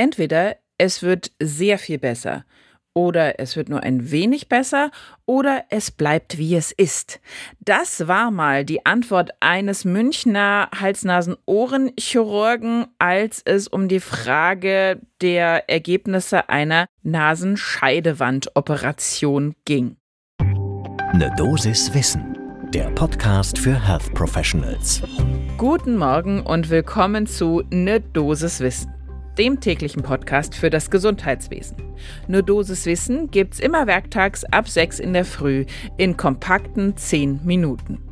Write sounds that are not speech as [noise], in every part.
Entweder es wird sehr viel besser oder es wird nur ein wenig besser oder es bleibt wie es ist. Das war mal die Antwort eines Münchner Hals-Nasen-Ohren-Chirurgen, als es um die Frage der Ergebnisse einer Nasenscheidewandoperation ging. Eine Dosis Wissen, der Podcast für Health Professionals. Guten Morgen und willkommen zu Ne Dosis Wissen dem täglichen Podcast für das Gesundheitswesen. Nur Dosis Wissen gibt's immer werktags ab 6 in der Früh in kompakten 10 Minuten.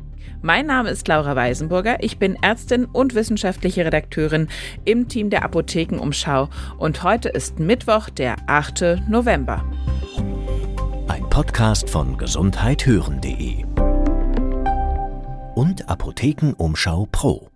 Mein Name ist Laura Weisenburger, ich bin Ärztin und wissenschaftliche Redakteurin im Team der Apothekenumschau und heute ist Mittwoch, der 8. November. Ein Podcast von gesundheithören.de und Apothekenumschau Pro.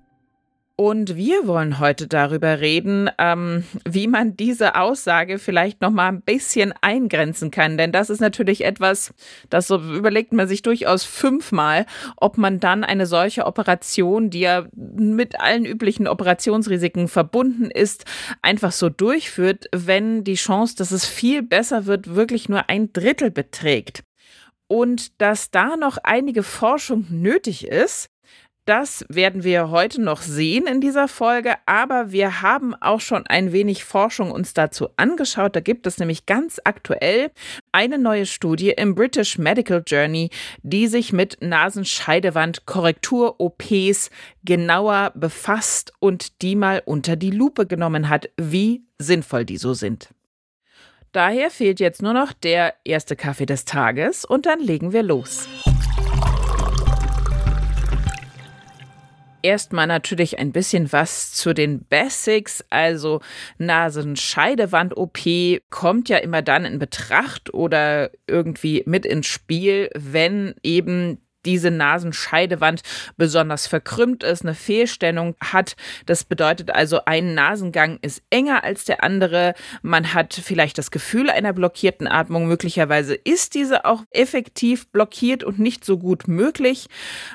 Und wir wollen heute darüber reden, ähm, wie man diese Aussage vielleicht noch mal ein bisschen eingrenzen kann. Denn das ist natürlich etwas, das so überlegt man sich durchaus fünfmal, ob man dann eine solche Operation, die ja mit allen üblichen Operationsrisiken verbunden ist, einfach so durchführt, wenn die Chance, dass es viel besser wird, wirklich nur ein Drittel beträgt. Und dass da noch einige Forschung nötig ist, das werden wir heute noch sehen in dieser Folge, aber wir haben auch schon ein wenig Forschung uns dazu angeschaut. Da gibt es nämlich ganz aktuell eine neue Studie im British Medical Journey, die sich mit Nasenscheidewand-Korrektur-OPs genauer befasst und die mal unter die Lupe genommen hat, wie sinnvoll die so sind. Daher fehlt jetzt nur noch der erste Kaffee des Tages und dann legen wir los. Erstmal natürlich ein bisschen was zu den Basics. Also Nasenscheidewand-OP kommt ja immer dann in Betracht oder irgendwie mit ins Spiel, wenn eben diese Nasenscheidewand besonders verkrümmt ist, eine Fehlstellung hat. Das bedeutet also, ein Nasengang ist enger als der andere. Man hat vielleicht das Gefühl einer blockierten Atmung. Möglicherweise ist diese auch effektiv blockiert und nicht so gut möglich.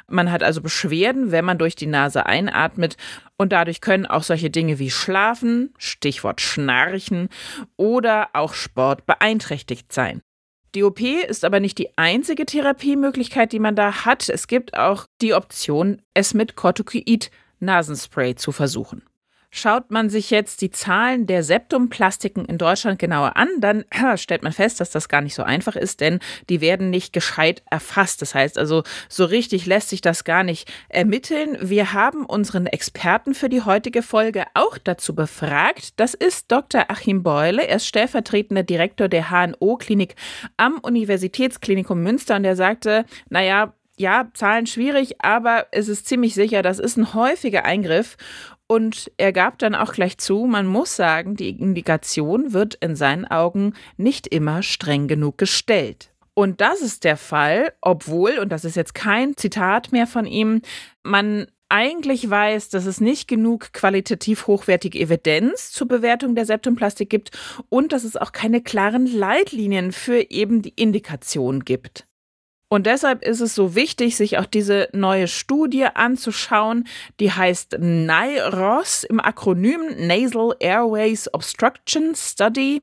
Man hat also Beschwerden, wenn man durch die Nase einatmet. Und dadurch können auch solche Dinge wie Schlafen, Stichwort Schnarchen oder auch Sport beeinträchtigt sein. Die OP ist aber nicht die einzige Therapiemöglichkeit, die man da hat. Es gibt auch die Option, es mit Corticoid Nasenspray zu versuchen. Schaut man sich jetzt die Zahlen der Septumplastiken in Deutschland genauer an, dann [clears throat] stellt man fest, dass das gar nicht so einfach ist, denn die werden nicht gescheit erfasst. Das heißt also, so richtig lässt sich das gar nicht ermitteln. Wir haben unseren Experten für die heutige Folge auch dazu befragt. Das ist Dr. Achim Beule. Er ist stellvertretender Direktor der HNO-Klinik am Universitätsklinikum Münster und er sagte, naja, ja, Zahlen schwierig, aber es ist ziemlich sicher, das ist ein häufiger Eingriff und er gab dann auch gleich zu, man muss sagen, die Indikation wird in seinen Augen nicht immer streng genug gestellt. Und das ist der Fall, obwohl, und das ist jetzt kein Zitat mehr von ihm, man eigentlich weiß, dass es nicht genug qualitativ hochwertige Evidenz zur Bewertung der Septumplastik gibt und dass es auch keine klaren Leitlinien für eben die Indikation gibt. Und deshalb ist es so wichtig, sich auch diese neue Studie anzuschauen. Die heißt NIROS im Akronym Nasal Airways Obstruction Study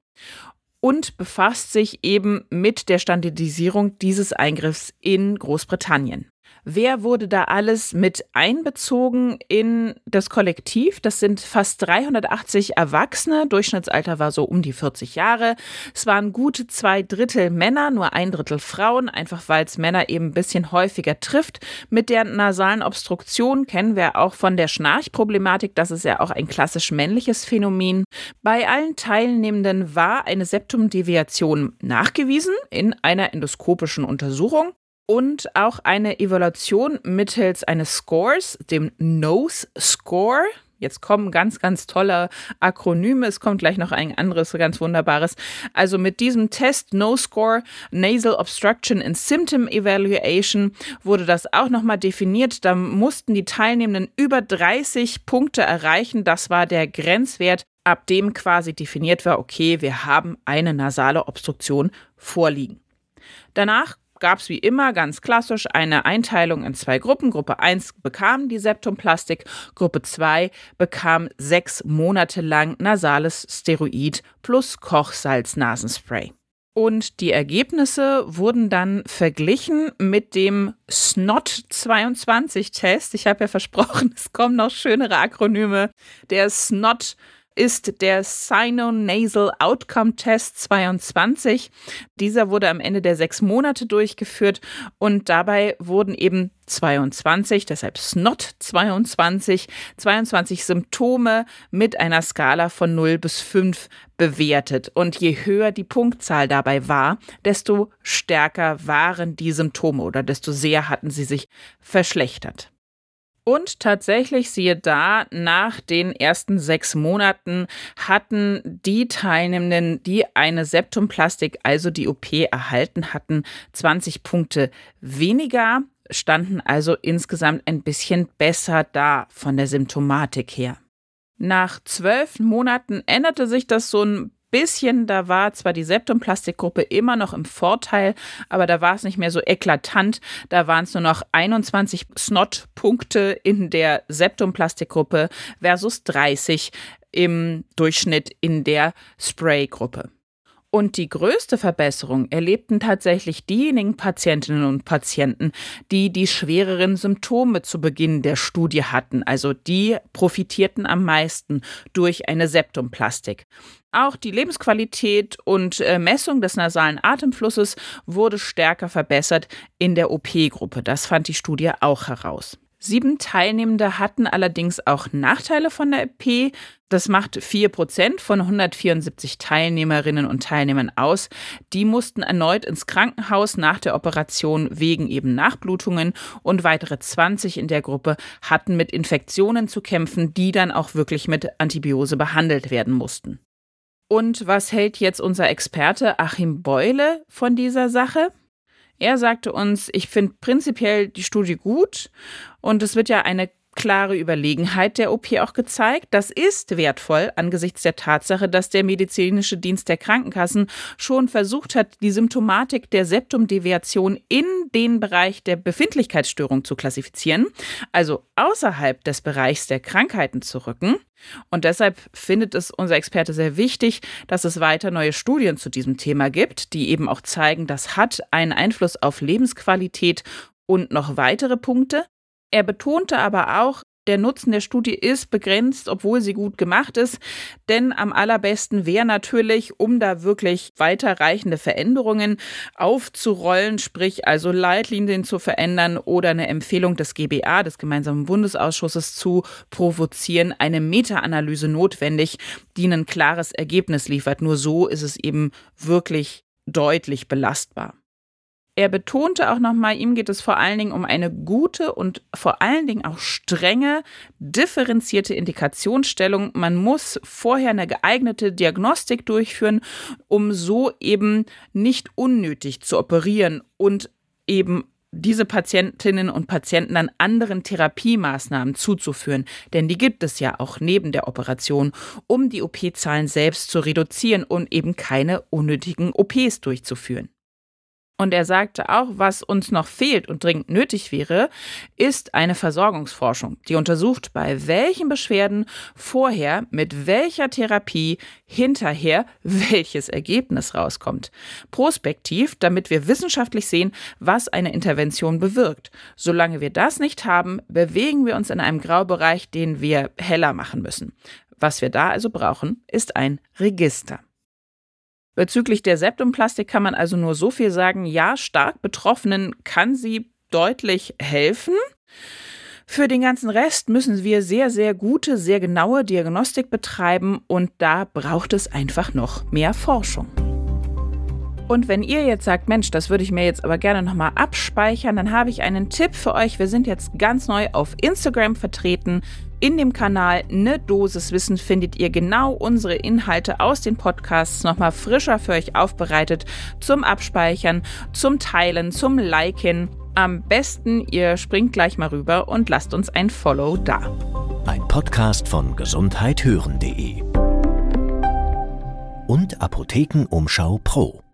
und befasst sich eben mit der Standardisierung dieses Eingriffs in Großbritannien. Wer wurde da alles mit einbezogen in das Kollektiv? Das sind fast 380 Erwachsene. Durchschnittsalter war so um die 40 Jahre. Es waren gute zwei Drittel Männer, nur ein Drittel Frauen, einfach weil es Männer eben ein bisschen häufiger trifft. Mit der nasalen Obstruktion kennen wir auch von der Schnarchproblematik. Das ist ja auch ein klassisch männliches Phänomen. Bei allen Teilnehmenden war eine Septumdeviation nachgewiesen in einer endoskopischen Untersuchung und auch eine Evaluation mittels eines Scores, dem Nose Score. Jetzt kommen ganz, ganz tolle Akronyme. Es kommt gleich noch ein anderes ganz wunderbares. Also mit diesem Test No Score Nasal Obstruction and Symptom Evaluation wurde das auch nochmal definiert. Da mussten die Teilnehmenden über 30 Punkte erreichen. Das war der Grenzwert, ab dem quasi definiert war, okay, wir haben eine nasale Obstruktion vorliegen. Danach gab es wie immer ganz klassisch eine Einteilung in zwei Gruppen. Gruppe 1 bekam die Septumplastik, Gruppe 2 bekam sechs Monate lang nasales Steroid plus Kochsalz-Nasenspray. Und die Ergebnisse wurden dann verglichen mit dem SNOT-22-Test. Ich habe ja versprochen, [laughs] es kommen noch schönere Akronyme. Der SNOT ist der Sinonasal Outcome Test 22. Dieser wurde am Ende der sechs Monate durchgeführt und dabei wurden eben 22, deshalb SNOT 22, 22 Symptome mit einer Skala von 0 bis 5 bewertet. Und je höher die Punktzahl dabei war, desto stärker waren die Symptome oder desto sehr hatten sie sich verschlechtert. Und tatsächlich, siehe da, nach den ersten sechs Monaten hatten die Teilnehmenden, die eine Septumplastik, also die OP, erhalten hatten, 20 Punkte weniger, standen also insgesamt ein bisschen besser da von der Symptomatik her. Nach zwölf Monaten änderte sich das so ein bisschen, da war zwar die Septumplastikgruppe immer noch im Vorteil, aber da war es nicht mehr so eklatant. Da waren es nur noch 21 Snot-Punkte in der Septumplastikgruppe versus 30 im Durchschnitt in der Spray-Gruppe. Und die größte Verbesserung erlebten tatsächlich diejenigen Patientinnen und Patienten, die die schwereren Symptome zu Beginn der Studie hatten. Also die profitierten am meisten durch eine Septumplastik. Auch die Lebensqualität und äh, Messung des nasalen Atemflusses wurde stärker verbessert in der OP-Gruppe. Das fand die Studie auch heraus. Sieben Teilnehmende hatten allerdings auch Nachteile von der EP. Das macht 4% von 174 Teilnehmerinnen und Teilnehmern aus. Die mussten erneut ins Krankenhaus nach der Operation wegen eben Nachblutungen und weitere 20 in der Gruppe hatten mit Infektionen zu kämpfen, die dann auch wirklich mit Antibiose behandelt werden mussten. Und was hält jetzt unser Experte Achim Beule von dieser Sache? Er sagte uns, ich finde prinzipiell die Studie gut und es wird ja eine klare Überlegenheit der OP auch gezeigt. Das ist wertvoll angesichts der Tatsache, dass der medizinische Dienst der Krankenkassen schon versucht hat, die Symptomatik der Septumdeviation in den Bereich der Befindlichkeitsstörung zu klassifizieren, also außerhalb des Bereichs der Krankheiten zu rücken. Und deshalb findet es unser Experte sehr wichtig, dass es weiter neue Studien zu diesem Thema gibt, die eben auch zeigen, das hat einen Einfluss auf Lebensqualität und noch weitere Punkte. Er betonte aber auch, der Nutzen der Studie ist begrenzt, obwohl sie gut gemacht ist. Denn am allerbesten wäre natürlich, um da wirklich weiterreichende Veränderungen aufzurollen, sprich also Leitlinien zu verändern oder eine Empfehlung des GBA, des gemeinsamen Bundesausschusses, zu provozieren, eine Meta-Analyse notwendig, die ein klares Ergebnis liefert. Nur so ist es eben wirklich deutlich belastbar. Er betonte auch nochmal, ihm geht es vor allen Dingen um eine gute und vor allen Dingen auch strenge, differenzierte Indikationsstellung. Man muss vorher eine geeignete Diagnostik durchführen, um so eben nicht unnötig zu operieren und eben diese Patientinnen und Patienten an anderen Therapiemaßnahmen zuzuführen, denn die gibt es ja auch neben der Operation, um die OP-Zahlen selbst zu reduzieren und eben keine unnötigen OPs durchzuführen. Und er sagte auch, was uns noch fehlt und dringend nötig wäre, ist eine Versorgungsforschung, die untersucht, bei welchen Beschwerden vorher mit welcher Therapie hinterher [laughs] welches Ergebnis rauskommt. Prospektiv, damit wir wissenschaftlich sehen, was eine Intervention bewirkt. Solange wir das nicht haben, bewegen wir uns in einem Graubereich, den wir heller machen müssen. Was wir da also brauchen, ist ein Register. Bezüglich der Septumplastik kann man also nur so viel sagen, ja, stark Betroffenen kann sie deutlich helfen. Für den ganzen Rest müssen wir sehr, sehr gute, sehr genaue Diagnostik betreiben und da braucht es einfach noch mehr Forschung. Und wenn ihr jetzt sagt, Mensch, das würde ich mir jetzt aber gerne nochmal abspeichern, dann habe ich einen Tipp für euch. Wir sind jetzt ganz neu auf Instagram vertreten. In dem Kanal Ne Dosis Wissen findet ihr genau unsere Inhalte aus den Podcasts nochmal frischer für euch aufbereitet zum Abspeichern, zum Teilen, zum Liken. Am besten, ihr springt gleich mal rüber und lasst uns ein Follow da. Ein Podcast von gesundheithören.de und Apothekenumschau Pro.